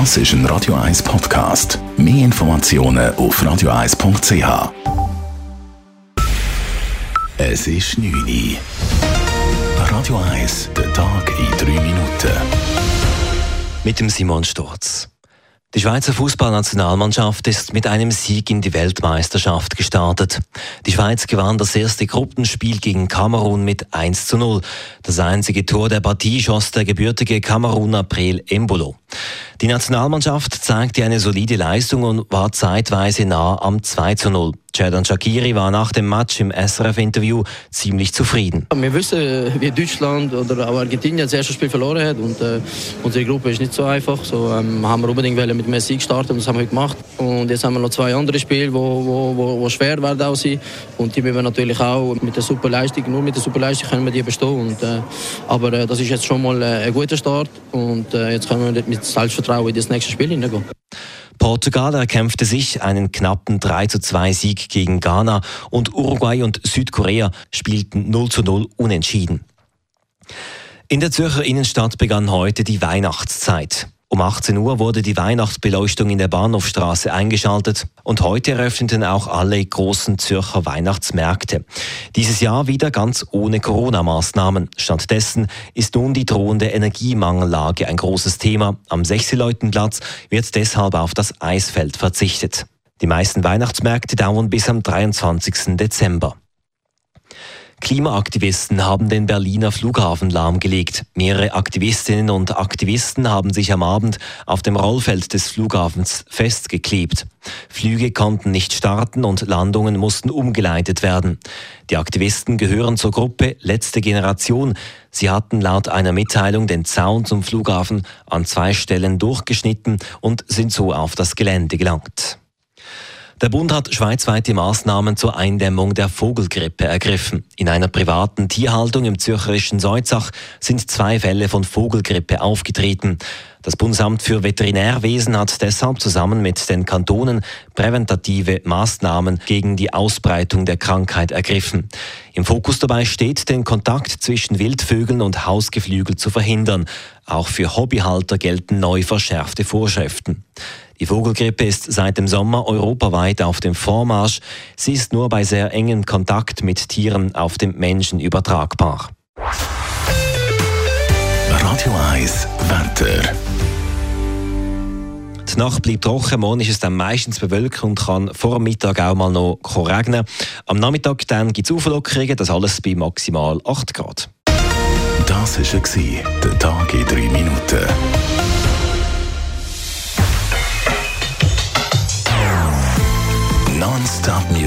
Das ist ein Radio 1 Podcast. Mehr Informationen auf radio1.ch. Es ist 9 Uhr. Radio 1, der Tag in 3 Minuten. Mit dem Simon Sturz. Die Schweizer Fußballnationalmannschaft ist mit einem Sieg in die Weltmeisterschaft gestartet. Die Schweiz gewann das erste Gruppenspiel gegen Kamerun mit 1 zu 0. Das einzige Tor der Partie schoss der gebürtige Kameruner Prel Embolo. Die Nationalmannschaft zeigte eine solide Leistung und war zeitweise nah am 2 zu 0. Jadon Shakiri war nach dem Match im SRF-Interview ziemlich zufrieden. Wir wissen, wie Deutschland oder auch Argentinien das erste Spiel verloren hat und äh, unsere Gruppe ist nicht so einfach. So ähm, haben wir unbedingt mit einem Sieg starten und das haben wir gemacht. Und jetzt haben wir noch zwei andere Spiele, wo, wo, wo, wo schwer werden auch sein. Und die müssen wir natürlich auch mit der Superleistung, nur mit der Superleistung können wir die bestehen. Und, äh, aber äh, das ist jetzt schon mal äh, ein guter Start und äh, jetzt können wir mit Selbstvertrauen in das nächste Spiel hineingehen. Portugal erkämpfte sich einen knappen 3 zu 2 Sieg gegen Ghana und Uruguay und Südkorea spielten 0 zu 0 unentschieden. In der Zürcher Innenstadt begann heute die Weihnachtszeit. Um 18 Uhr wurde die Weihnachtsbeleuchtung in der Bahnhofstraße eingeschaltet und heute eröffneten auch alle großen Zürcher Weihnachtsmärkte. Dieses Jahr wieder ganz ohne Corona-Maßnahmen. Stattdessen ist nun die drohende Energiemangellage ein großes Thema. Am Sechseleutenplatz wird deshalb auf das Eisfeld verzichtet. Die meisten Weihnachtsmärkte dauern bis am 23. Dezember. Klimaaktivisten haben den Berliner Flughafen lahmgelegt. Mehrere Aktivistinnen und Aktivisten haben sich am Abend auf dem Rollfeld des Flughafens festgeklebt. Flüge konnten nicht starten und Landungen mussten umgeleitet werden. Die Aktivisten gehören zur Gruppe Letzte Generation. Sie hatten laut einer Mitteilung den Zaun zum Flughafen an zwei Stellen durchgeschnitten und sind so auf das Gelände gelangt. Der Bund hat schweizweite Maßnahmen zur Eindämmung der Vogelgrippe ergriffen. In einer privaten Tierhaltung im zürcherischen Seuzach sind zwei Fälle von Vogelgrippe aufgetreten. Das Bundesamt für Veterinärwesen hat deshalb zusammen mit den Kantonen präventative Maßnahmen gegen die Ausbreitung der Krankheit ergriffen. Im Fokus dabei steht, den Kontakt zwischen Wildvögeln und Hausgeflügel zu verhindern. Auch für Hobbyhalter gelten neu verschärfte Vorschriften. Die Vogelgrippe ist seit dem Sommer europaweit auf dem Vormarsch. Sie ist nur bei sehr engem Kontakt mit Tieren auf dem Menschen übertragbar. Radio 1 Wetter. Die Nacht bleibt trocken, morgen ist es dann meistens bewölkt und kann vor dem Mittag auch mal noch regnen. Am Nachmittag dann gibt es Auflockerungen, das alles bei maximal 8 Grad. Das war der Tag in 3 Minuten.